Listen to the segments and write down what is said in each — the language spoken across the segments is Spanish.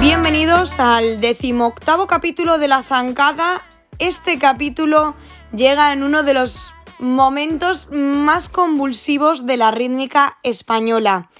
Bienvenidos al decimoctavo capítulo de La Zancada. Este capítulo llega en uno de los momentos más convulsivos de la rítmica española.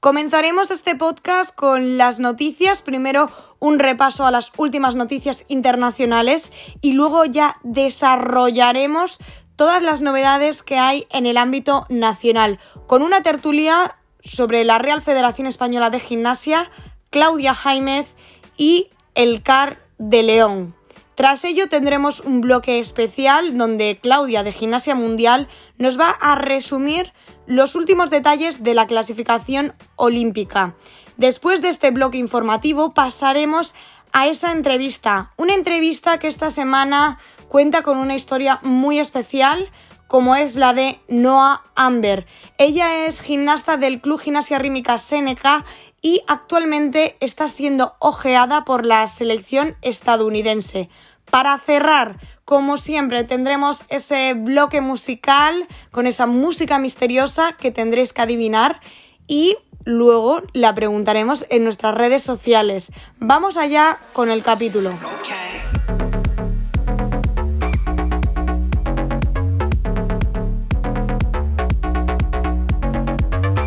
Comenzaremos este podcast con las noticias, primero un repaso a las últimas noticias internacionales y luego ya desarrollaremos todas las novedades que hay en el ámbito nacional, con una tertulia sobre la Real Federación Española de Gimnasia, Claudia Jaimez y el CAR de León. Tras ello tendremos un bloque especial donde Claudia de Gimnasia Mundial nos va a resumir los últimos detalles de la clasificación olímpica. Después de este bloque informativo pasaremos a esa entrevista, una entrevista que esta semana cuenta con una historia muy especial como es la de Noah Amber. Ella es gimnasta del Club Gimnasia Rímica Seneca y actualmente está siendo ojeada por la selección estadounidense. Para cerrar, como siempre, tendremos ese bloque musical con esa música misteriosa que tendréis que adivinar y luego la preguntaremos en nuestras redes sociales. Vamos allá con el capítulo.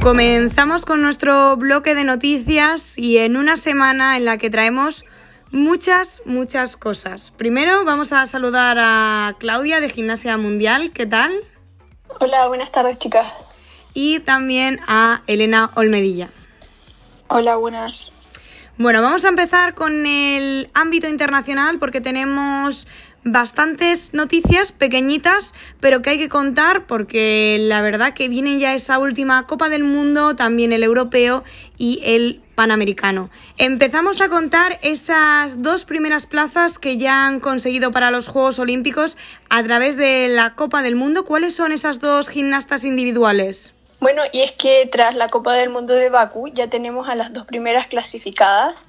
Comenzamos con nuestro bloque de noticias y en una semana en la que traemos muchas, muchas cosas. Primero vamos a saludar a Claudia de Gimnasia Mundial. ¿Qué tal? Hola, buenas tardes chicas. Y también a Elena Olmedilla. Hola, buenas. Bueno, vamos a empezar con el ámbito internacional porque tenemos bastantes noticias pequeñitas, pero que hay que contar porque la verdad que viene ya esa última Copa del Mundo, también el europeo y el panamericano. Empezamos a contar esas dos primeras plazas que ya han conseguido para los Juegos Olímpicos a través de la Copa del Mundo. ¿Cuáles son esas dos gimnastas individuales? Bueno, y es que tras la Copa del Mundo de Bakú ya tenemos a las dos primeras clasificadas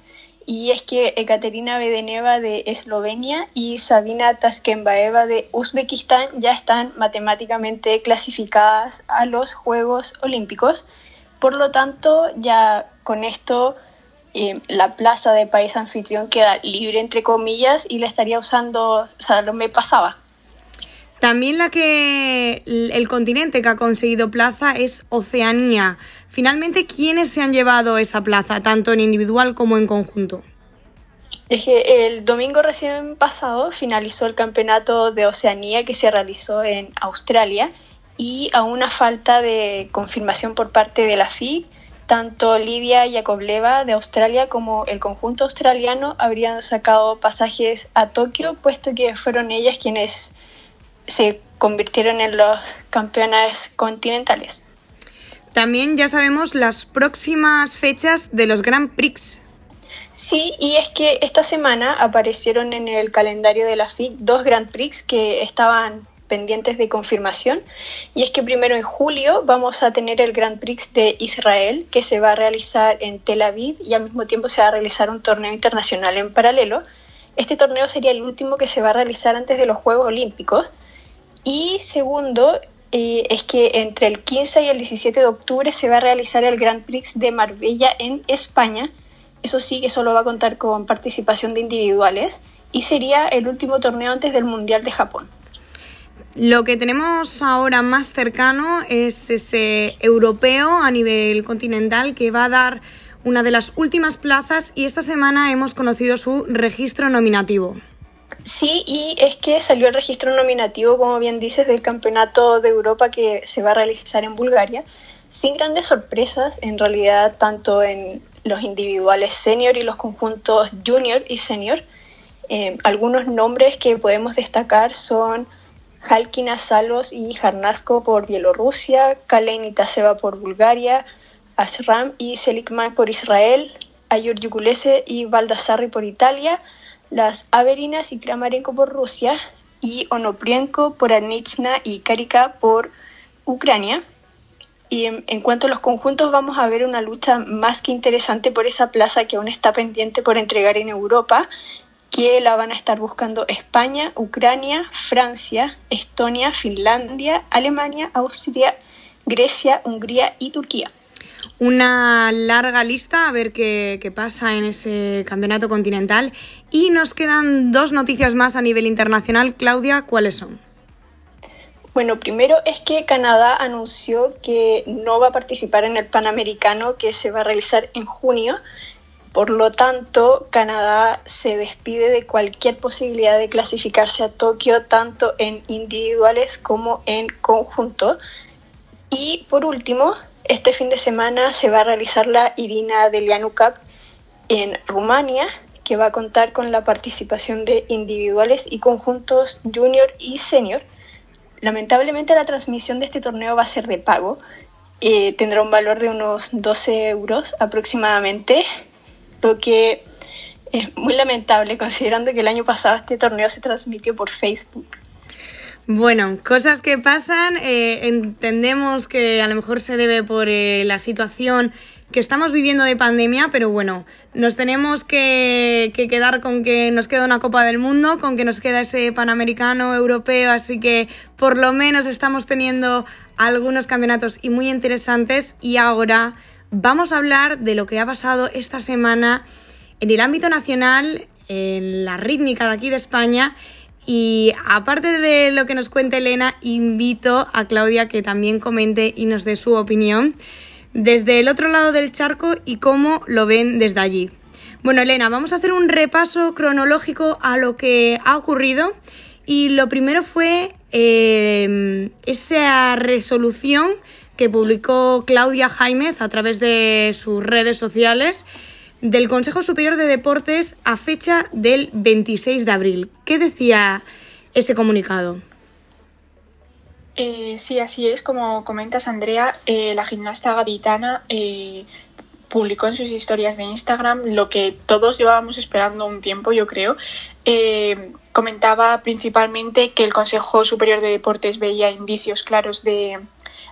y es que Ekaterina Bedeneva de Eslovenia y Sabina Tashkenbaeva de Uzbekistán ya están matemáticamente clasificadas a los Juegos Olímpicos. Por lo tanto, ya con esto eh, la plaza de país anfitrión queda libre, entre comillas, y la estaría usando Salomé Pasaba. También la que el continente que ha conseguido plaza es Oceanía. Finalmente, ¿quiénes se han llevado esa plaza, tanto en individual como en conjunto? Es que el domingo recién pasado finalizó el campeonato de Oceanía que se realizó en Australia y a una falta de confirmación por parte de la FIG, tanto Lidia Yakovleva de Australia como el conjunto australiano habrían sacado pasajes a Tokio, puesto que fueron ellas quienes se convirtieron en los campeones continentales. También ya sabemos las próximas fechas de los Grand Prix. Sí, y es que esta semana aparecieron en el calendario de la FIC dos Grand Prix que estaban pendientes de confirmación. Y es que primero en julio vamos a tener el Grand Prix de Israel, que se va a realizar en Tel Aviv y al mismo tiempo se va a realizar un torneo internacional en paralelo. Este torneo sería el último que se va a realizar antes de los Juegos Olímpicos. Y segundo, eh, es que entre el 15 y el 17 de octubre se va a realizar el Grand Prix de Marbella en España. Eso sí que solo va a contar con participación de individuales y sería el último torneo antes del Mundial de Japón. Lo que tenemos ahora más cercano es ese europeo a nivel continental que va a dar una de las últimas plazas y esta semana hemos conocido su registro nominativo. Sí, y es que salió el registro nominativo, como bien dices, del Campeonato de Europa que se va a realizar en Bulgaria, sin grandes sorpresas, en realidad, tanto en los individuales senior y los conjuntos junior y senior. Eh, algunos nombres que podemos destacar son Halkina Salos y Jarnasko por Bielorrusia, Kalein Itaseva por Bulgaria, Asram y Selikman por Israel, Ayur Yukulese y Baldassarri por Italia, las Averinas y Kramarenko por Rusia y Onoprienko por Anitsna y Karika por Ucrania. Y en, cuanto a los conjuntos, vamos a ver una lucha más que interesante por esa plaza que aún está pendiente por entregar en Europa, que la van a estar buscando España, Ucrania, Francia, Estonia, Finlandia, Alemania, Austria, Grecia, Hungría y Turquía. Una larga lista a ver qué, qué, pasa en ese campeonato continental. Y nos quedan dos noticias más a nivel internacional. Claudia, ¿cuáles son? Bueno, primero es que Canadá anunció que no va a participar en el Panamericano que se va a realizar en junio. Por lo tanto, Canadá se despide de cualquier posibilidad de clasificarse a Tokio tanto en individuales como en conjunto. Y por último, este fin de semana se va a realizar la Irina Delianu Cup en Rumania, que va a contar con la participación de individuales y conjuntos junior y senior. Lamentablemente la transmisión de este torneo va a ser de pago. Eh, tendrá un valor de unos 12 euros aproximadamente, lo que es muy lamentable considerando que el año pasado este torneo se transmitió por Facebook. Bueno, cosas que pasan, eh, entendemos que a lo mejor se debe por eh, la situación que estamos viviendo de pandemia, pero bueno, nos tenemos que, que, quedar con que nos queda una Copa del Mundo, con que nos queda ese Panamericano europeo, así que por lo menos estamos teniendo algunos campeonatos y muy interesantes. Y ahora vamos a hablar de lo que ha pasado esta semana en el ámbito nacional, en la rítmica de aquí de España y aparte de lo que nos cuente Elena, invito a Claudia que también comente y nos dé su opinión desde el otro lado del charco y cómo lo ven desde allí. Bueno, Elena, vamos a hacer un repaso cronológico a lo que ha ocurrido y lo primero fue eh, esa resolución que publicó Claudia Jaimez a través de sus redes sociales del Consejo Superior de Deportes a fecha del 26 de abril. ¿Qué decía ese comunicado? Eh, sí, así es. Como comentas, Andrea, eh, la gimnasta gaditana eh, publicó en sus historias de Instagram lo que todos llevábamos esperando un tiempo, yo creo. Comentaba principalmente que el Consejo Superior de Deportes veía indicios claros de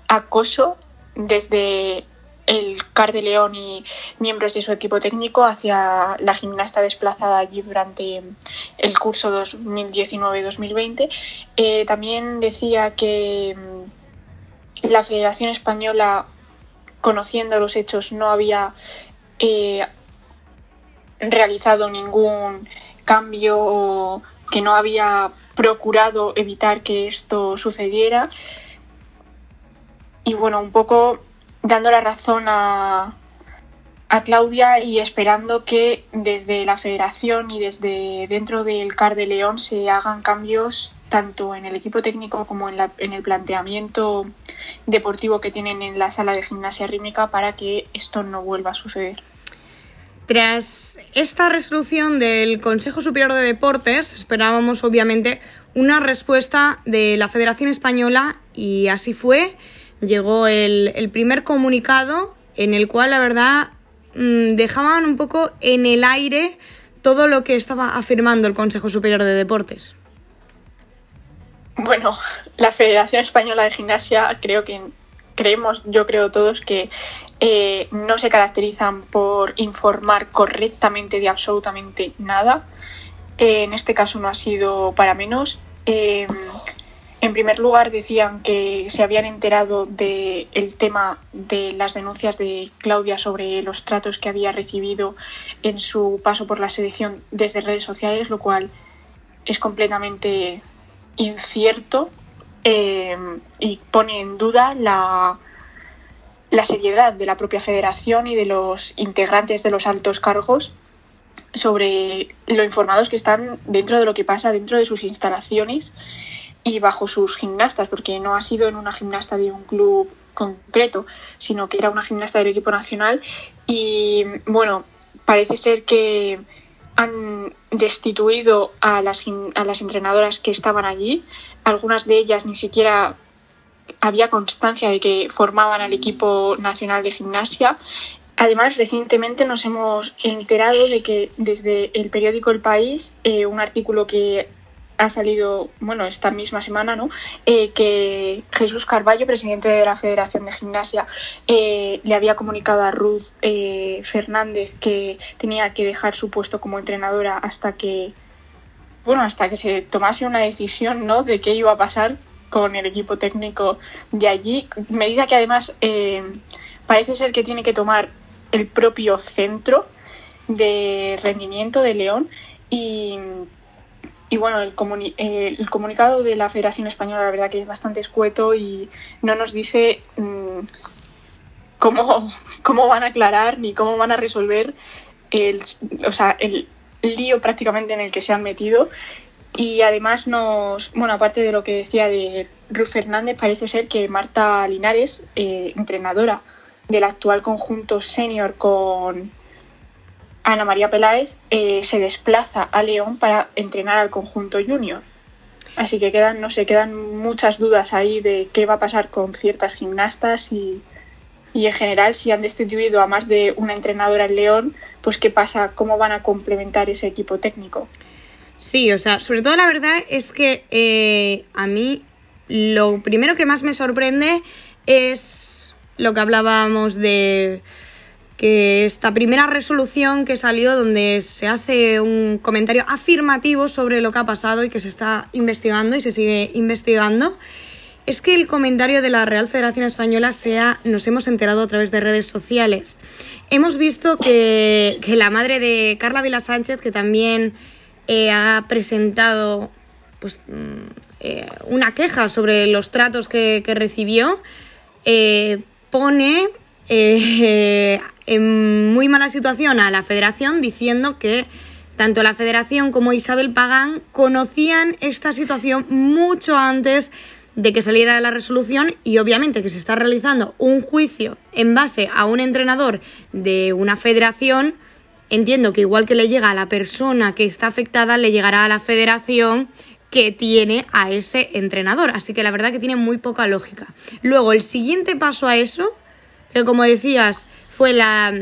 acoso desde el Car de León y miembros de su equipo técnico hacia la gimnasta desplazada allí durante el curso 2019-2020. Eh, también decía que mm, la Federación Española, conociendo los hechos, no había eh, realizado ningún cambio o que no había procurado evitar que esto sucediera. Y bueno, un poco dando la razón a, a Claudia y esperando que desde la federación y desde dentro del CAR de León se hagan cambios tanto en el equipo técnico como en, la, en, el planteamiento deportivo que tienen en la sala de gimnasia rítmica para que esto no vuelva a suceder. Tras esta resolución del Consejo Superior de Deportes, esperábamos obviamente una respuesta de la Federación Española y así fue llegó el, el primer comunicado en el cual la verdad mmm, dejaban un poco en el aire todo lo que estaba afirmando el Consejo Superior de Deportes. Bueno, la Federación Española de Gimnasia creo que creemos, yo creo todos que eh, no se caracterizan por informar correctamente de absolutamente nada. Eh, en este caso no ha sido para menos. Eh, en primer lugar, decían que se habían enterado del el tema de las denuncias de Claudia sobre los tratos que había recibido en su paso por la selección desde redes sociales, lo cual es completamente incierto eh, y pone en duda la, la seriedad de la propia federación y de los integrantes de los altos cargos sobre lo informados que están dentro de lo que pasa dentro de sus instalaciones y bajo sus gimnastas, porque no ha sido en una gimnasta de un club concreto, sino que era una gimnasta del equipo nacional. Y bueno, parece ser que han destituido a las, a las entrenadoras que estaban allí. Algunas de ellas ni siquiera había constancia de que formaban al equipo nacional de gimnasia. Además, recientemente nos hemos enterado de que desde el periódico El País, eh, un artículo que ha salido, bueno, esta misma semana, ¿no? Eh, que Jesús Carballo, presidente de la Federación de Gimnasia, eh, le había comunicado a Ruth eh, Fernández que tenía que dejar su puesto como entrenadora hasta que, bueno, hasta que se tomase una decisión, ¿no? De qué iba a pasar con el equipo técnico de allí, medida que además parece ser que tiene que tomar el propio centro de rendimiento de León y, y bueno, el, el, comunicado de la Federación Española la verdad que es bastante escueto y no nos dice mm, cómo, cómo van a aclarar ni cómo van a resolver el, o sea, el lío prácticamente en el que se han metido. Y además nos, bueno, aparte de lo que decía de Ruth Fernández, parece ser que Marta Linares, eh, entrenadora del actual conjunto senior con Ana María Peláez, eh, se desplaza a León para entrenar al conjunto junior. Así que quedan, no sé, quedan muchas dudas ahí de qué va a pasar con ciertas gimnastas y, y en general si han destituido a más de una entrenadora en León, pues qué pasa, cómo van a complementar ese equipo técnico. Sí, o sea, sobre todo la verdad es que eh, a mí lo primero que más me sorprende es lo que hablábamos de que esta primera resolución que salió donde se hace un comentario afirmativo sobre lo que ha pasado y que se está investigando y se sigue investigando, es que el comentario de la Real Federación Española sea nos hemos enterado a través de redes sociales. Hemos visto que, que la madre de Carla Vila Sánchez, que también eh, ha presentado pues, mm, eh, una queja sobre los tratos que, recibió, eh, pone en muy mala situación a la federación diciendo que tanto la federación como Isabel Pagán conocían esta situación mucho antes de que saliera la resolución y obviamente que se está realizando un juicio en base a un entrenador de una federación entiendo que igual que le llega a la persona que está afectada, le llegará a la federación que tiene a ese entrenador. Así que la verdad que tiene muy poca lógica. Luego, el siguiente paso a eso, que como decías, fue la...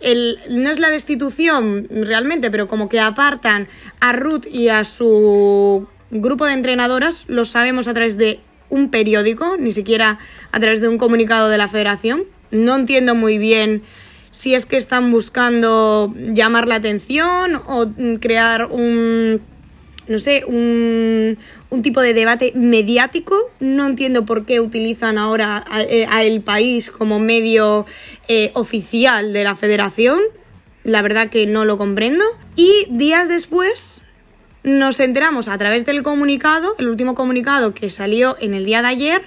El, no es la destitución realmente, pero como que apartan a Ruth y a su grupo de entrenadoras, lo sabemos a través de un periódico, ni siquiera a través de un comunicado de la federación. No entiendo muy bien si es que están buscando llamar la atención o crear un, no sé, un, un tipo de debate mediático. No entiendo por qué utilizan ahora a, eh, el país como medio eh, oficial de la federación. La verdad que no lo comprendo. Y días después nos enteramos a través del comunicado, el último comunicado que salió en el día de ayer,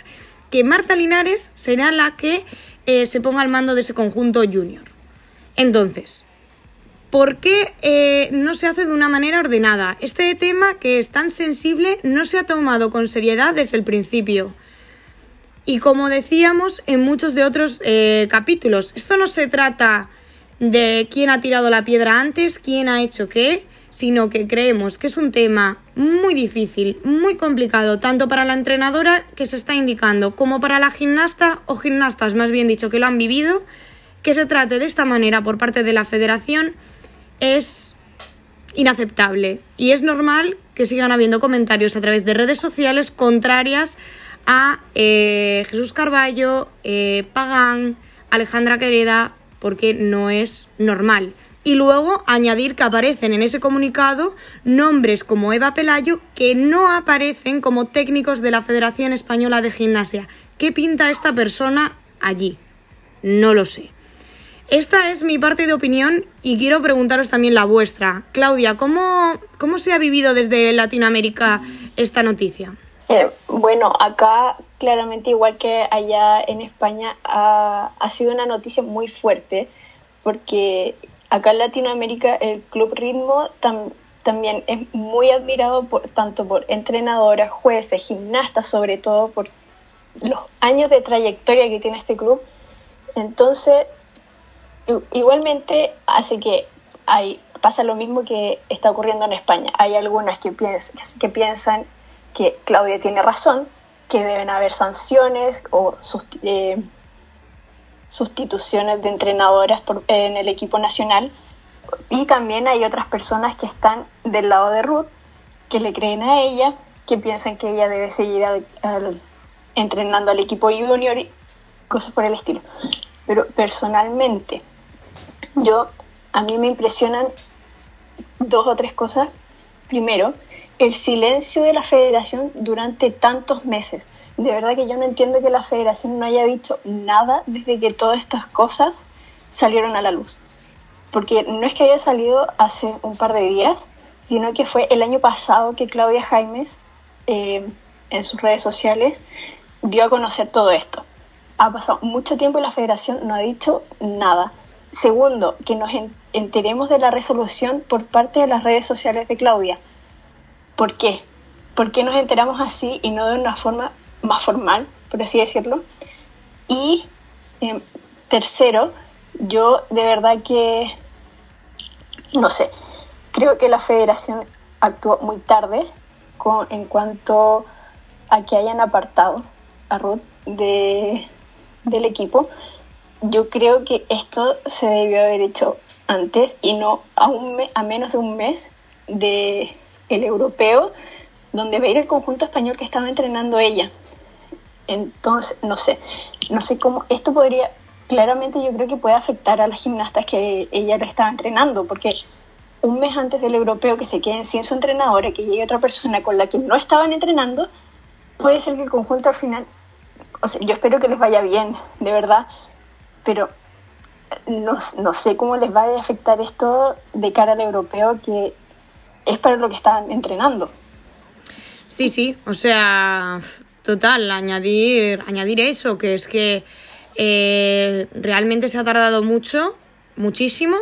que Marta Linares será la que eh, se ponga al mando de ese conjunto junior. Entonces, ¿por qué eh, no se hace de una manera ordenada? Este tema que es tan sensible no se ha tomado con seriedad desde el principio. Y como decíamos en muchos de otros eh, capítulos, esto no se trata de quién ha tirado la piedra antes, quién ha hecho qué, sino que creemos que es un tema muy difícil, muy complicado, tanto para la entrenadora que se está indicando, como para la gimnasta o gimnastas, más bien dicho, que lo han vivido que se trate de esta manera por parte de la federación es inaceptable y es normal que sigan habiendo comentarios a través de redes sociales contrarias a eh, Jesús Carballo, eh, Pagán, Alejandra Quereda, porque no es normal. Y luego añadir que aparecen en ese comunicado nombres como Eva Pelayo que no aparecen como técnicos de la Federación Española de Gimnasia. ¿Qué pinta esta persona allí? No lo sé. Esta es mi parte de opinión y quiero preguntaros también la vuestra. Claudia, ¿cómo, cómo se ha vivido desde Latinoamérica esta noticia? Eh, bueno, acá claramente igual que allá en España ha, sido una noticia muy fuerte porque acá en Latinoamérica el Club Ritmo también es muy admirado por, tanto por entrenadoras, jueces, gimnastas, sobre todo por los años de trayectoria que tiene este club. Entonces, Igualmente, así que hay, pasa lo mismo que está ocurriendo en España. Hay algunas que, que piensan que Claudia tiene razón, que deben haber sanciones o eh, sustituciones de entrenadoras en el equipo nacional. Y también hay otras personas que están del lado de Ruth, que le creen a ella, que piensan que ella debe seguir entrenando al equipo junior y cosas por el estilo. Pero personalmente, yo, a mí me impresionan dos o tres cosas. Primero, el silencio de la federación durante tantos meses. De verdad que yo no entiendo que la federación no haya dicho nada desde que todas estas cosas salieron a la luz. Porque no es que haya salido hace un par de días, sino que fue el año pasado que Claudia Jaimes eh, en sus redes sociales dio a conocer todo esto. Ha pasado mucho tiempo y la federación no ha dicho nada. Segundo, que nos enteremos de la resolución por parte de las redes sociales de Claudia. ¿Por qué? ¿Por qué nos enteramos así y no de una forma más formal, por así decirlo? Y em, tercero, yo de verdad que, no sé, creo que la federación actuó muy tarde con, en cuanto a que hayan apartado a Ruth de, del equipo. Yo creo que esto se debió haber hecho antes y no a, un a menos de un mes de el europeo, donde va a ir el conjunto español que estaba entrenando ella. Entonces, no sé, no sé cómo esto podría, claramente yo creo que puede afectar a las gimnastas que ella le estaba entrenando, porque un mes antes del europeo que se queden sin su entrenadora, que llegue otra persona con la que no estaban entrenando, puede ser que el conjunto al final, o sea, yo espero que les vaya bien, de verdad, pero no, no sé cómo les va a afectar esto de cara al europeo que es para lo que están entrenando. Sí, sí, o sea, total, añadir, añadir eso, que es que eh, realmente se ha tardado mucho, muchísimo,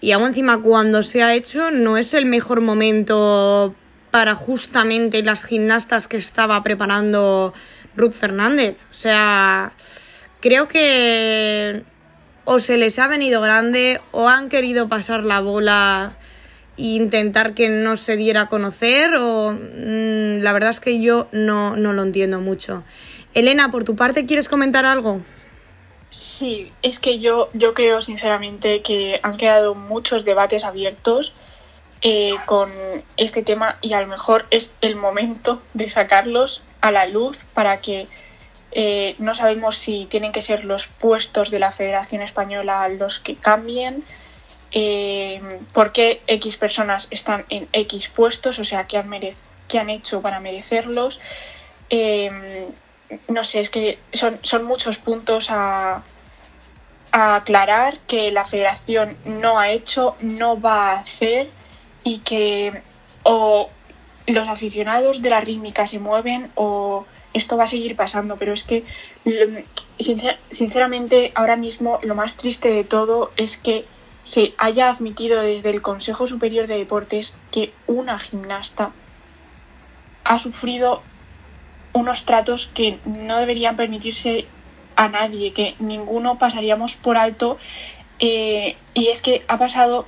y aún encima cuando se ha hecho no es el mejor momento para justamente las gimnastas que estaba preparando Ruth Fernández. O sea, creo que o se les ha venido grande o han querido pasar la bola intentar que no se diera a conocer o mm, la verdad es que yo no, no lo entiendo mucho. Elena, por tu parte, ¿quieres comentar algo? Sí, es que yo, yo creo sinceramente que han quedado muchos debates abiertos eh, con este tema y a lo mejor es el momento de sacarlos a la luz para que eh, no sabemos si tienen que ser los puestos de la Federación Española los que cambien, eh, por qué X personas están en X puestos, o sea, qué han, qué han hecho para merecerlos. Eh, no sé, es que son, son muchos puntos a, a, aclarar que la federación no ha hecho, no va a hacer y que o los aficionados de la rítmica se mueven o esto va a seguir pasando, pero es que sinceramente ahora mismo lo más triste de todo es que se haya admitido desde el Consejo Superior de Deportes que una gimnasta ha sufrido unos tratos que no deberían permitirse a nadie, que ninguno pasaríamos por alto. Eh, y es que ha pasado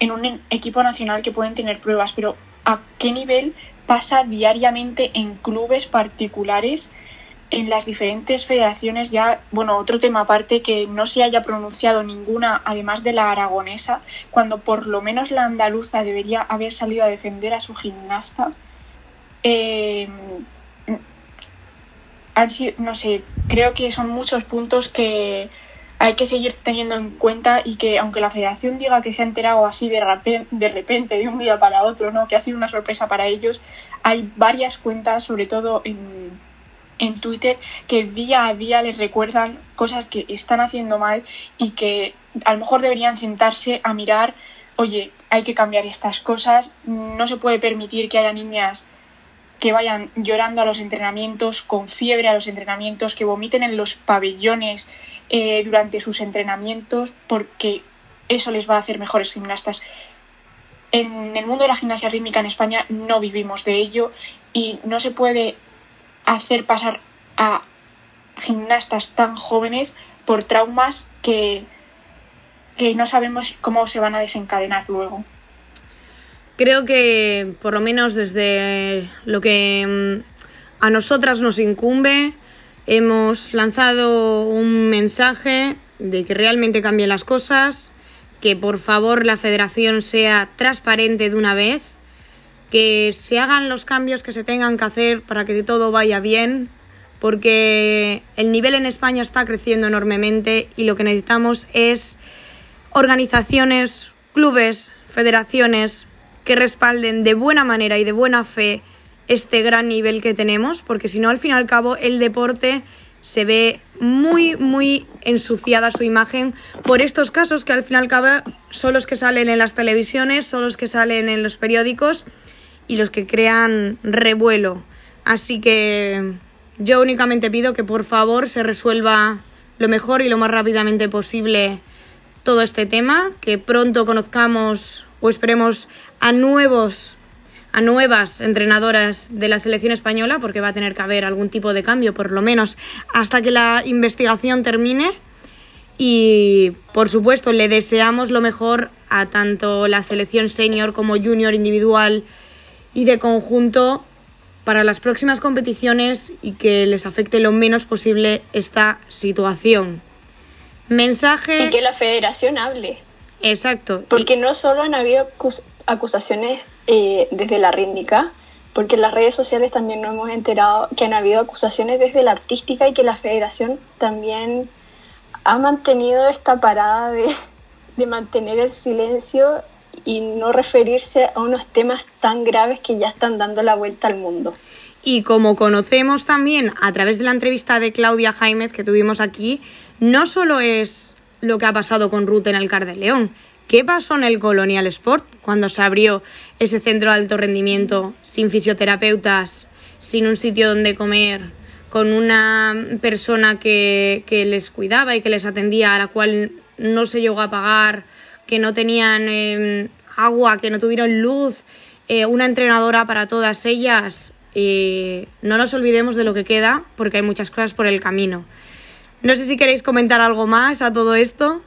en un equipo nacional que pueden tener pruebas, pero ¿a qué nivel pasa diariamente en clubes particulares? en las diferentes federaciones ya, bueno, otro tema aparte que no se haya pronunciado ninguna, además de la aragonesa, cuando por lo menos la andaluza debería haber salido a defender a su gimnasta. Eh, no sé, creo que son muchos puntos que hay que seguir teniendo en cuenta y que aunque la federación diga que se ha enterado así de repente, de repente, de un día para otro, ¿no? que ha sido una sorpresa para ellos, hay varias cuentas, sobre todo en en Twitter que día a día les recuerdan cosas que están haciendo mal y que a lo mejor deberían sentarse a mirar, oye, hay que cambiar estas cosas, no se puede permitir que haya niñas que vayan llorando a los entrenamientos, con fiebre a los entrenamientos, que vomiten en los pabellones eh, durante sus entrenamientos, porque eso les va a hacer mejores gimnastas. En el mundo de la gimnasia rítmica en España no vivimos de ello y no se puede hacer pasar a gimnastas tan jóvenes por traumas que, que no sabemos cómo se van a desencadenar luego. Creo que por lo menos desde lo que mm, a nosotras nos incumbe, hemos lanzado un mensaje de que realmente cambien las cosas, que por favor la federación sea transparente de una vez que se hagan los cambios que se tengan que hacer para que todo vaya bien, porque el nivel en España está creciendo enormemente y lo que necesitamos es organizaciones, clubes, federaciones que respalden de buena manera y de buena fe este gran nivel que tenemos, porque si no, al fin y al cabo, el deporte se ve muy, muy ensuciada su imagen por estos casos que al fin y al cabo son los que salen en las televisiones, son los que salen en los periódicos y los que crean revuelo. Así que yo únicamente pido que por favor se resuelva lo mejor y lo más rápidamente posible todo este tema, que pronto conozcamos o esperemos a nuevos a nuevas entrenadoras de la selección española, porque va a tener que haber algún tipo de cambio, por lo menos hasta que la investigación termine. Y por supuesto, le deseamos lo mejor a tanto la selección senior como junior individual y de conjunto para las próximas competiciones y que les afecte lo menos posible esta situación. Mensaje. Y que la federación hable. Exacto. Porque no solo han habido acusaciones eh, desde la rítmica, porque en las redes sociales también nos hemos enterado que han habido acusaciones desde la artística y que la federación también ha mantenido esta parada de, de mantener el silencio y no referirse a unos temas tan graves que ya están dando la vuelta al mundo. Y como conocemos también a través de la entrevista de Claudia Jaimez que tuvimos aquí, no solo es lo que ha pasado con Ruth en el Car de León, ¿Qué pasó en el Colonial Sport cuando se abrió ese centro de alto rendimiento sin fisioterapeutas, sin un sitio donde comer, con una persona que, les cuidaba y que les atendía, a la cual no se llegó a pagar, que no tenían em, agua, que no tuvieron luz, eh, una entrenadora para todas ellas? no nos olvidemos de lo que queda porque hay muchas cosas por el camino. No sé si queréis comentar algo más a todo esto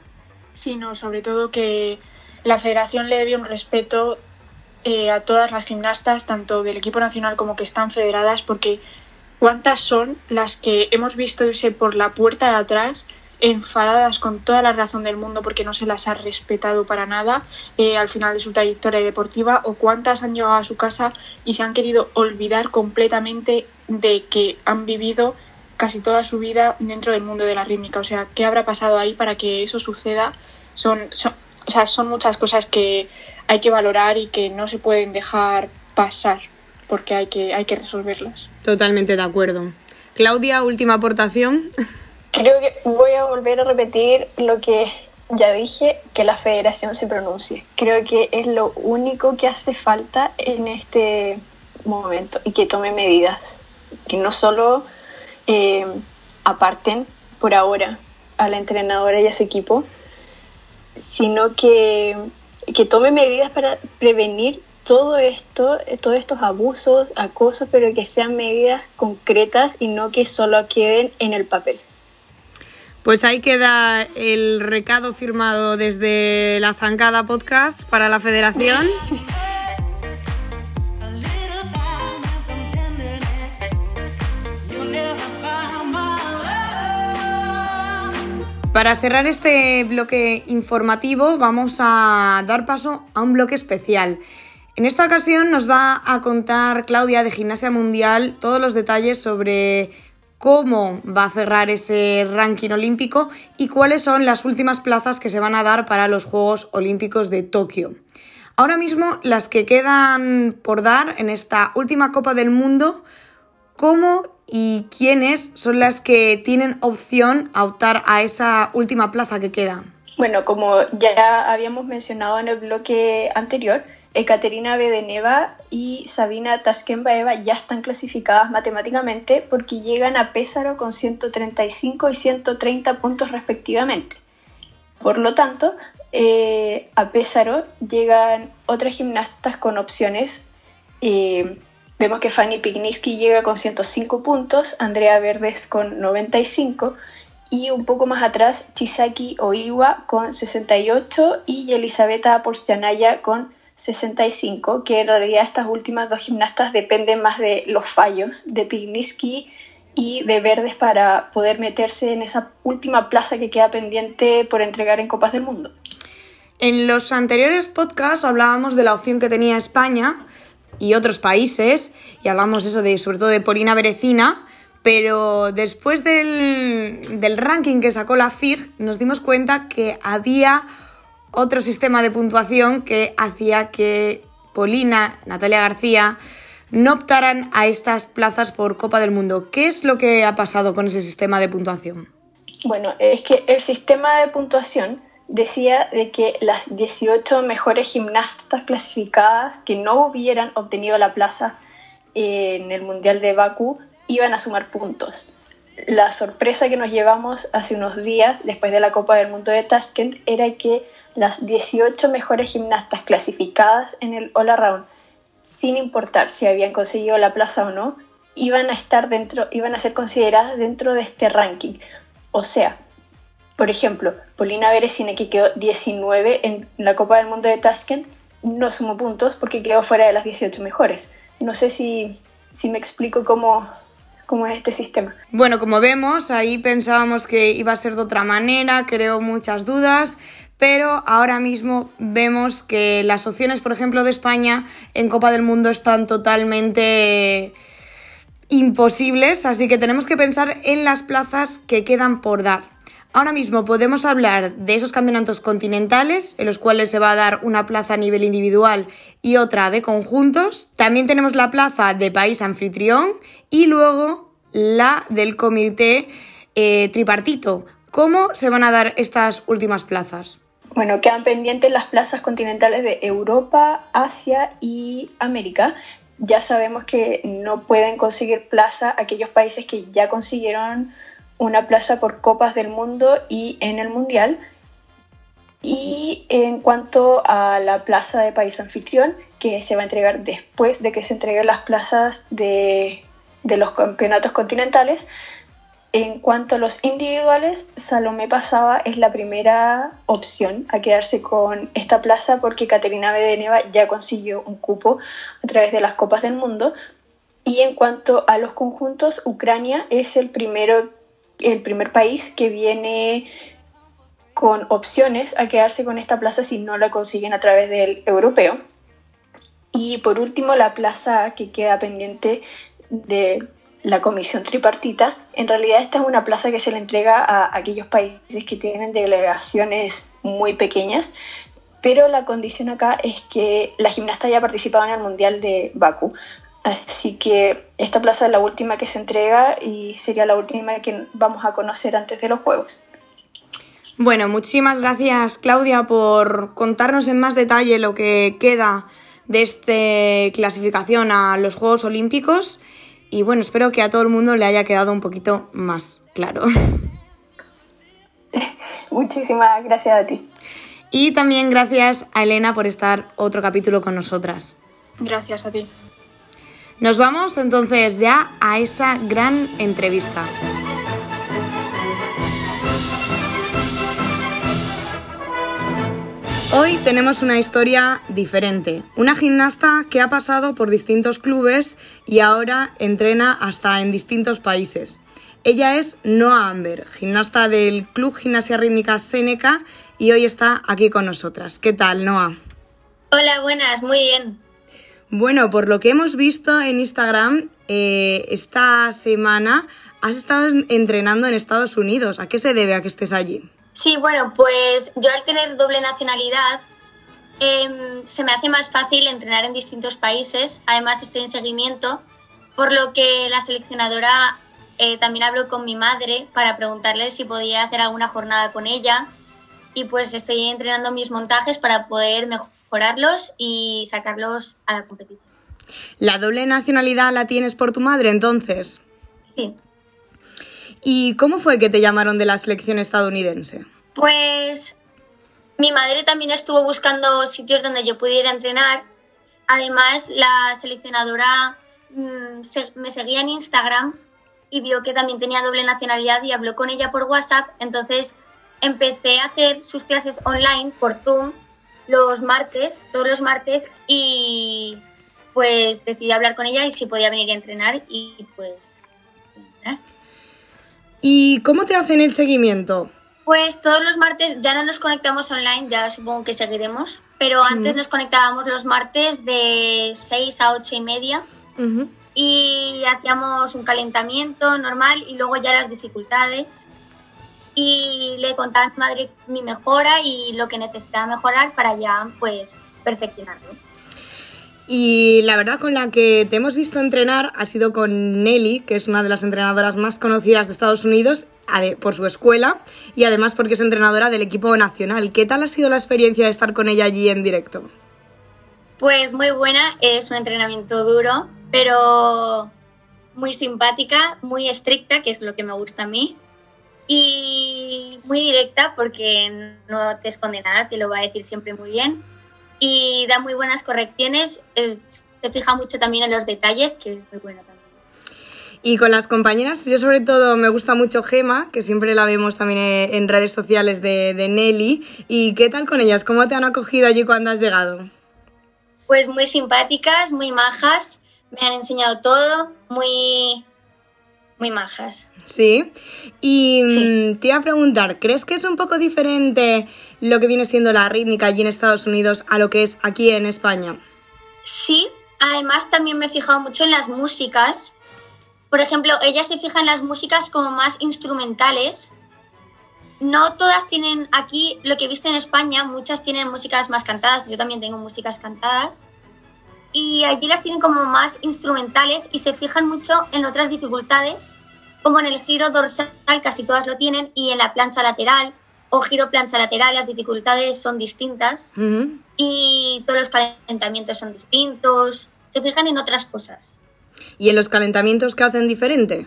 sino sobre todo que la federación le debe un respeto eh, a todas las gimnastas, tanto del equipo nacional como que están federadas, porque cuántas son las que hemos visto irse por la puerta de atrás enfadadas con toda la razón del mundo porque no se las ha respetado para nada eh, al final de su trayectoria deportiva o cuántas han llegado a su casa y se han querido olvidar completamente de que han vivido casi toda su vida dentro del mundo de la rítmica. O sea, ¿qué habrá pasado ahí para que eso suceda? Son, o sea, son muchas cosas que hay que valorar y que no se pueden dejar pasar porque hay que, hay que resolverlas. Totalmente de acuerdo. Claudia, última aportación. Creo que voy a volver a repetir lo que ya dije, que la federación se pronuncie. Creo que es lo único que hace falta en este momento y que tome medidas. Que no solo eh, aparten por ahora a la entrenadora y a su equipo, sino que, que tome medidas para prevenir todo esto, todos estos abusos, acosos, pero que sean medidas concretas y no que solo queden en el papel. Pues ahí queda el recado firmado desde la Zancada Podcast para la Federación. Para cerrar este bloque informativo vamos a dar paso a un bloque especial. En esta ocasión nos va a contar Claudia de Gimnasia Mundial todos los detalles sobre cómo va a cerrar ese ranking olímpico y cuáles son las últimas plazas que se van a dar para los Juegos Olímpicos de Tokio. Ahora mismo las que quedan por dar en esta última Copa del Mundo, cómo y quiénes son las que tienen opción a optar a esa última plaza que queda. Bueno, como ya habíamos mencionado en el bloque anterior, Ekaterina Bedeneva y Sabina Taskembaeva ya están clasificadas matemáticamente porque llegan a Pésaro con 135 y 130 puntos respectivamente. Por lo tanto, eh, a Pésaro llegan otras gimnastas con opciones eh, Vemos que Fanny Pigniski llega con 105 puntos, Andrea Verdes con 95 y un poco más atrás Chisaki Oiwa con 68 y Elisabetta Porcianaya con 65, que en realidad estas últimas dos gimnastas dependen más de los fallos de Pigniski y de Verdes para poder meterse en esa última plaza que queda pendiente por entregar en Copas del Mundo. En los anteriores podcasts hablábamos de la opción que tenía España y otros países, y hablamos eso de sobre todo de Polina Berecina, pero después del, del ranking que sacó la FIG nos dimos cuenta que había otro sistema de puntuación que hacía que Polina, Natalia García, no optaran a estas plazas por Copa del Mundo. ¿Qué es lo que ha pasado con ese sistema de puntuación? Bueno, es que el sistema de puntuación decía de que las 18 mejores gimnastas clasificadas que no hubieran obtenido la plaza en el Mundial de Bakú iban a sumar puntos. La sorpresa que nos llevamos hace unos días, después de la Copa del Mundo de Tashkent, era que las 18 mejores gimnastas clasificadas en el All Around, sin importar si habían conseguido la plaza o no, iban a estar dentro, iban a ser consideradas dentro de este ranking. O sea, por ejemplo, Polina Beresine, que quedó 19 en la Copa del Mundo de Tashkent, no sumó puntos porque quedó fuera de las 18 mejores. No sé si, me explico cómo es este sistema. Bueno, como vemos, ahí pensábamos que iba a ser de otra manera, creo muchas dudas, pero ahora mismo vemos que las opciones, por ejemplo, de España en Copa del Mundo están totalmente imposibles, así que tenemos que pensar en las plazas que quedan por dar. Ahora mismo podemos hablar de esos campeonatos continentales, en los cuales se va a dar una plaza a nivel individual y otra de conjuntos. También tenemos la plaza de país anfitrión y luego la del comité eh, tripartito. ¿Cómo se van a dar estas últimas plazas? Bueno, quedan pendientes las plazas continentales de Europa, Asia y América. Ya sabemos que no pueden conseguir plaza aquellos países que ya consiguieron una plaza por Copas del Mundo y en el Mundial. Y en cuanto a la plaza de país anfitrión, que se va a entregar después de que se entreguen las plazas de, de los campeonatos continentales, en cuanto a los individuales, Salomé Pasaba es la primera opción a quedarse con esta plaza porque Caterina Bedeneva ya consiguió un cupo a través de las Copas del Mundo. Y en cuanto a los conjuntos, Ucrania es el primero el primer país que viene con opciones a quedarse con esta plaza si no la consiguen a través del europeo. Y por último, la plaza que queda pendiente de la comisión tripartita, en realidad esta es una plaza que se le entrega a aquellos países que tienen delegaciones muy pequeñas, pero la condición acá es que la gimnasta haya participado en el Mundial de Bakú. Así que esta plaza es la última que se entrega y sería la última que vamos a conocer antes de los Juegos. Bueno, muchísimas gracias Claudia por contarnos en más detalle lo que queda de esta clasificación a los Juegos Olímpicos y bueno, espero que a todo el mundo le haya quedado un poquito más claro. Muchísimas gracias a ti. Y también gracias a Elena por estar otro capítulo con nosotras. Gracias a ti. Nos vamos entonces ya a esa gran entrevista. Hoy tenemos una historia diferente. Una gimnasta que ha pasado por distintos clubes y ahora entrena hasta en distintos países. Ella es Noah Amber, gimnasta del Club Gimnasia Rítmica Seneca y hoy está aquí con nosotras. ¿Qué tal, Noah? Hola, buenas, muy bien. Bueno, por lo que hemos visto en Instagram, eh, esta semana has estado entrenando en Estados Unidos. ¿A qué se debe a que estés allí? Sí, bueno, pues yo al tener doble nacionalidad em, se me hace más fácil entrenar en distintos países. Además estoy en seguimiento, por lo que la seleccionadora eh, también habló con mi madre para preguntarle si podía hacer alguna jornada con ella. Y pues estoy entrenando mis montajes para poder mejorar mejorarlos y sacarlos a la competición. ¿La doble nacionalidad la tienes por tu madre entonces? Sí. ¿Y cómo fue que te llamaron de la selección estadounidense? Pues mi madre también estuvo buscando sitios donde yo pudiera entrenar. Además, la seleccionadora mm, me seguía en Instagram y vio que también tenía doble nacionalidad y habló con ella por WhatsApp. Entonces empecé a hacer sus clases online por Zoom los martes, todos los martes, y pues decidí hablar con ella y si podía venir a entrenar y pues... ¿Y cómo te hacen el seguimiento? Pues todos los martes ya no nos conectamos online, ya supongo que seguiremos, pero antes nos conectábamos los martes de 6 a 8 y media y hacíamos un calentamiento normal y luego ya las dificultades y le contaba a mi madre mi mejora y lo que necesitaba mejorar para ya pues perfeccionarlo. Y la verdad con la que te hemos visto entrenar ha sido con Nelly, que es una de las entrenadoras más conocidas de Estados Unidos por su escuela y además porque es entrenadora del equipo nacional. ¿Qué tal ha sido la experiencia de estar con ella allí en directo? Pues muy buena, es un entrenamiento duro, pero muy simpática, muy estricta, que es lo que me gusta a mí, y muy directa porque no te esconde nada, te lo va a decir siempre muy bien y da muy buenas correcciones. se fija mucho también en los detalles, que es muy bueno también. Y con las compañeras, yo sobre todo me gusta mucho Gema, que siempre la vemos también en redes sociales de, de Nelly. ¿Y qué tal con ellas? ¿Cómo te han acogido allí cuando has llegado? Pues muy simpáticas, muy majas, me han enseñado todo, muy, muy majas. Sí. Y mm, te iba a preguntar, ¿crees que es un poco diferente lo que viene siendo la rítmica allí en Estados Unidos a lo que es aquí en España? Sí, además también me he fijado mucho en las músicas. Por ejemplo, ella se fija en las músicas como más instrumentales. No todas tienen aquí, lo que he visto en España, muchas tienen músicas más cantadas. Yo también tengo músicas cantadas y allí las tienen como más instrumentales y se fijan mucho en otras dificultades, como en el giro dorsal casi todas lo tienen y en la plancha lateral o giro plancha lateral las dificultades son distintas y todos los calentamientos son distintos, se fijan en otras cosas. ¿Y en los calentamientos qué hacen diferente?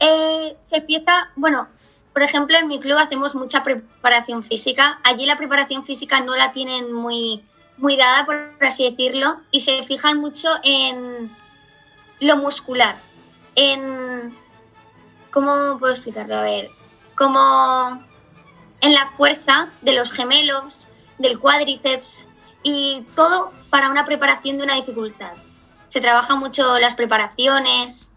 Eh, se empieza, bueno, por ejemplo, en mi club hacemos mucha preparación física. Allí la preparación física no la tienen muy, muy dada, por así decirlo, y se fijan mucho en lo muscular, en... ¿Cómo puedo explicarlo? A ver, como en la fuerza de los gemelos, del cuádriceps y todo para una preparación de una dificultad. Se trabaja mucho las preparaciones,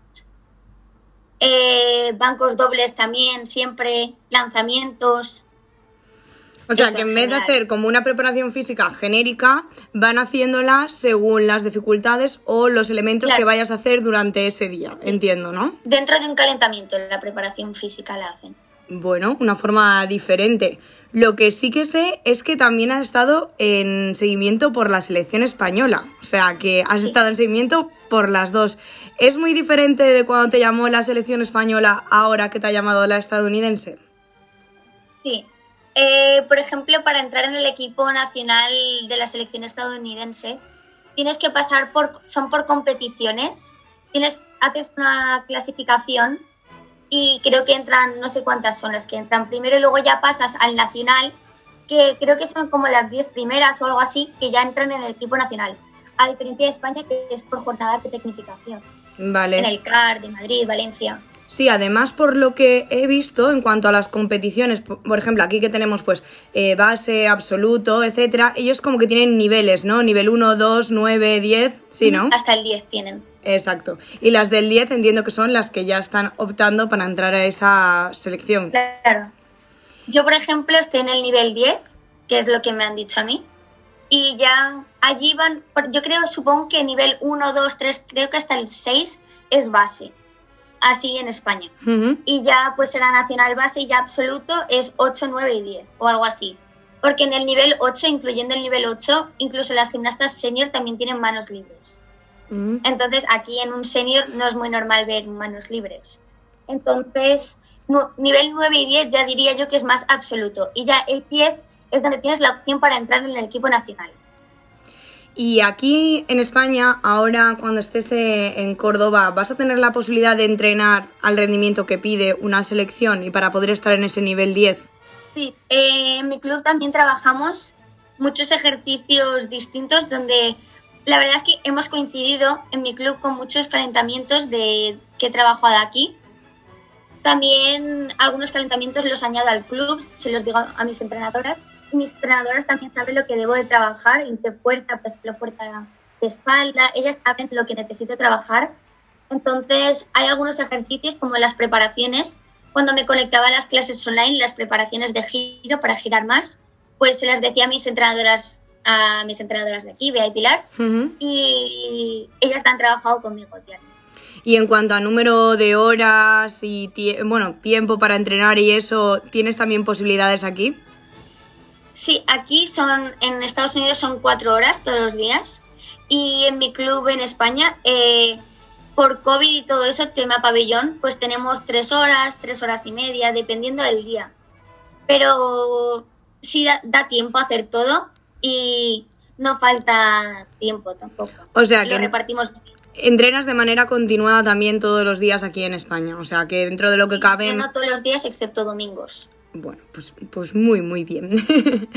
eh, bancos dobles también, siempre, lanzamientos, o sea, que en vez de hacer como una preparación física genérica, van haciéndola según las dificultades o los elementos que vayas a hacer durante ese día. Entiendo, ¿no? Dentro de un calentamiento, la preparación física la hacen. Bueno, una forma diferente. Lo que sí que sé es que también has estado en seguimiento por la selección española. O sea, que has estado en seguimiento por las dos. ¿Es muy diferente de cuando te llamó la selección española ahora que te ha llamado la estadounidense? Sí, eh, por ejemplo, para entrar en el equipo nacional de la selección estadounidense, tienes que pasar por, son por competiciones, tienes, haces una clasificación y creo que entran, no sé cuántas son las que entran primero y luego ya pasas al nacional, que creo que son como las 10 primeras o algo así, que ya entran en el equipo nacional, a diferencia de España que es por jornadas de tecnificación. Vale. En el CAR de Madrid, Valencia. Sí, además por lo que he visto en cuanto a las competiciones, por ejemplo, aquí que tenemos pues eh, base, absoluto, etcétera, ellos como que tienen niveles, ¿no? Nivel 1, 2, 9, 10, ¿sí, no? Hasta el 10 tienen. Exacto. Y las del 10 entiendo que son las que ya están optando para entrar a esa selección. Claro. Yo, por ejemplo, estoy en el nivel 10, que es lo que me han dicho a mí. Y ya allí van, yo creo, supongo que nivel 1, 2, 3, creo que hasta el 6 es base así en España. Y ya pues será nacional base y ya absoluto es 8, 9 y 10 o algo así. Porque en el nivel 8, incluyendo el nivel 8, incluso las gimnastas senior también tienen manos libres. Mm. Entonces aquí en un senior no es muy normal ver manos libres. Entonces, nivel 9 y 10 ya diría yo que es más absoluto. Y ya el 10 es donde tienes la opción para entrar en el equipo nacional. Y aquí en España, ahora cuando estés eh, en Córdoba, ¿vas a tener la posibilidad de entrenar al rendimiento que pide una selección y para poder estar en ese nivel 10? Sí, eh, en mi club también trabajamos muchos ejercicios distintos donde la verdad es que hemos coincidido en mi club con muchos calentamientos de que he trabajado aquí. También algunos calentamientos los añado al club, se los digo a mis entrenadoras mis entrenadoras también saben lo que debo de trabajar, en qué fuerza, por ejemplo, fuerza de espalda, ellas saben lo que necesito trabajar. Entonces, hay algunos ejercicios como las preparaciones, cuando me conectaba a las clases online, las preparaciones de giro para girar más, pues se las decía a mis entrenadoras, a mis entrenadoras de aquí, Bea y Pilar, y ellas han trabajado conmigo Y en cuanto a número de horas y bueno, tiempo para entrenar y eso, ¿tienes también posibilidades aquí? Sí, aquí son, en Estados Unidos son cuatro horas todos los días Y en mi club en España, eh, por COVID y todo eso, tema pabellón, pues tenemos tres horas, tres horas y media, dependiendo del día. Pero sí da, da tiempo a hacer todo y no falta tiempo tampoco. O sea Lo que repartimos. entrenas de manera continuada también todos los días aquí en España. O sea que dentro de lo que cabe. No todos los días excepto domingos. Bueno, pues, pues muy, muy bien.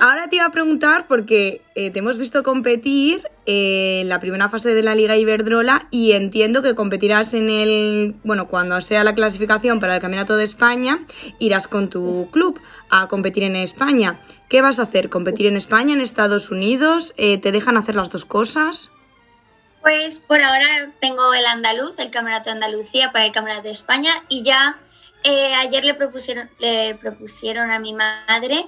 Ahora te iba a preguntar porque eh, te hemos visto competir eh, en la primera fase de la Liga Iberdrola y entiendo que competirás en el, bueno, cuando sea la clasificación para el Campeonato de España, irás con tu club a competir en España. ¿Qué vas a hacer? ¿Competir en España, en Estados Unidos? Eh, ¿Te dejan hacer las dos cosas? Pues por ahora tengo el andaluz, el Campeonato de Andalucía para el Campeonato de España y ya eh, ayer le propusieron, le propusieron a mi madre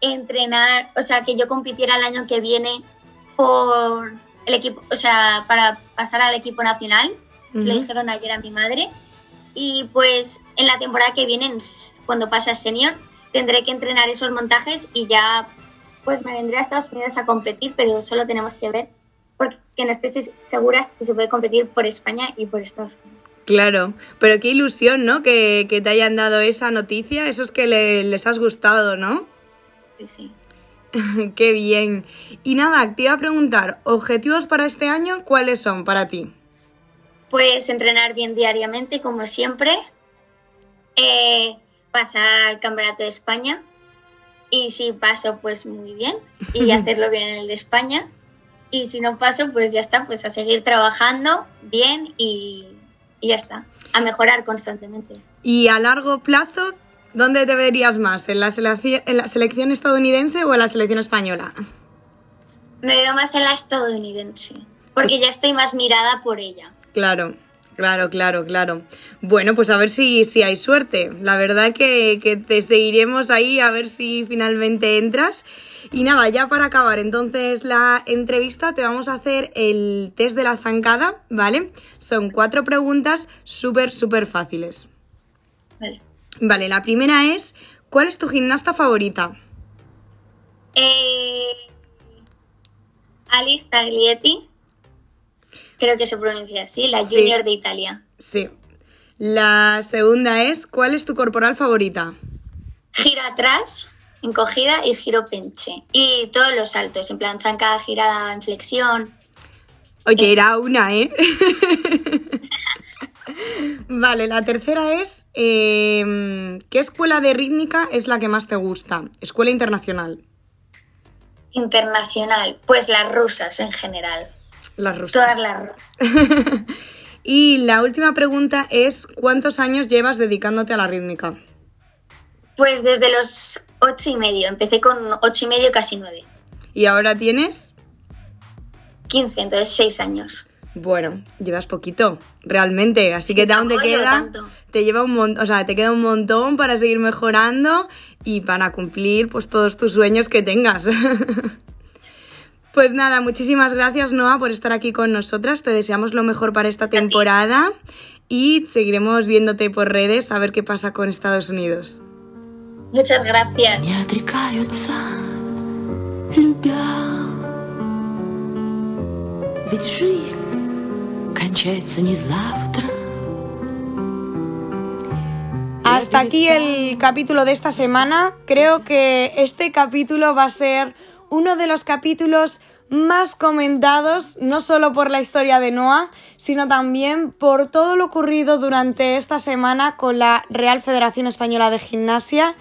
entrenar, o sea, que yo compitiera el año que viene por el equipo, o sea, para pasar al equipo nacional. Se lo Ujú. dijeron ayer a mi madre. Y pues en la temporada que viene, en- cuando pase a senior, tendré que entrenar esos montajes y ya pues me vendré a Estados Unidos a competir, pero solo tenemos que ver porque no estoy segura si se puede competir por España y por Estados Unidos. Claro, pero qué ilusión, ¿no? Que, que te hayan dado esa noticia, eso es que le- les has gustado, ¿no? Sí, sí. Qué bien. Y nada, te iba a preguntar, ¿objetivos para este año cuáles son para ti? Pues entrenar bien diariamente, como siempre. Eh, pasar al Campeonato de España. Y si paso, pues muy bien. Y hacerlo bien en el de España. Y si no paso, pues ya está. Pues a seguir trabajando bien y, y ya está. A mejorar constantemente. Y a largo plazo, ¿dónde te verías más? ¿En la, selección, en la selección estadounidense o en la selección española? Me veo más en la estadounidense. Porque ya estoy más mirada por ella. Claro, claro, claro, claro. Bueno, pues a ver si, si hay suerte. La verdad que, que te seguiremos ahí a ver si finalmente entras. Y nada, ya para acabar entonces la entrevista te vamos a hacer el test de la zancada, ¿vale? Son cuatro preguntas súper, súper fáciles. Vale. Vale, la primera es, ¿cuál es tu gimnasta favorita? Eh, Alice Taglietti, creo que se pronuncia así, la Sí. junior de Italia. Sí. La segunda es, ¿cuál es tu corporal favorita? Giro atrás, encogida y giro penche. Y todos los saltos, en plan zancada, girada, en flexión. Oye, era una, ¿eh? vale, la tercera es, eh, ¿qué escuela de rítmica es la que más te gusta? Escuela internacional. Internacional, pues las rusas en general. Las rusas. Todas las rusas. y la última pregunta es, ¿cuántos años llevas dedicándote a la rítmica? Pues desde los ocho y medio, empecé con ocho y medio, casi nueve. ¿Y ahora tienes? 15, entonces seis años. Bueno, llevas poquito, realmente, así que aún te queda, te lleva un montón, o sea, te queda un montón para seguir mejorando y para cumplir pues todos tus sueños que tengas. Pues nada, muchísimas gracias Noah por estar aquí con nosotras. Te deseamos lo mejor para esta temporada y seguiremos viéndote por redes a ver qué pasa con Estados Unidos. Muchas gracias. Hasta aquí el capítulo de esta semana. Creo que este capítulo va a ser uno de los capítulos más comentados, no solo por la historia de Noah, sino también por todo lo ocurrido durante esta semana con la Real Federación Española de Gimnasia.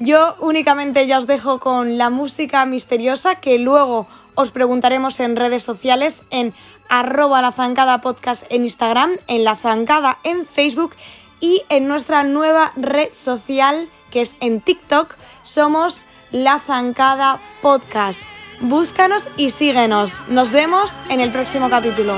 Yo únicamente ya os dejo con la música misteriosa que luego os preguntaremos en redes sociales en arroba la zancada podcast en Instagram, en la zancada en Facebook y en nuestra nueva red social que es en TikTok somos la zancada podcast. Búscanos y síguenos. Nos vemos en el próximo capítulo.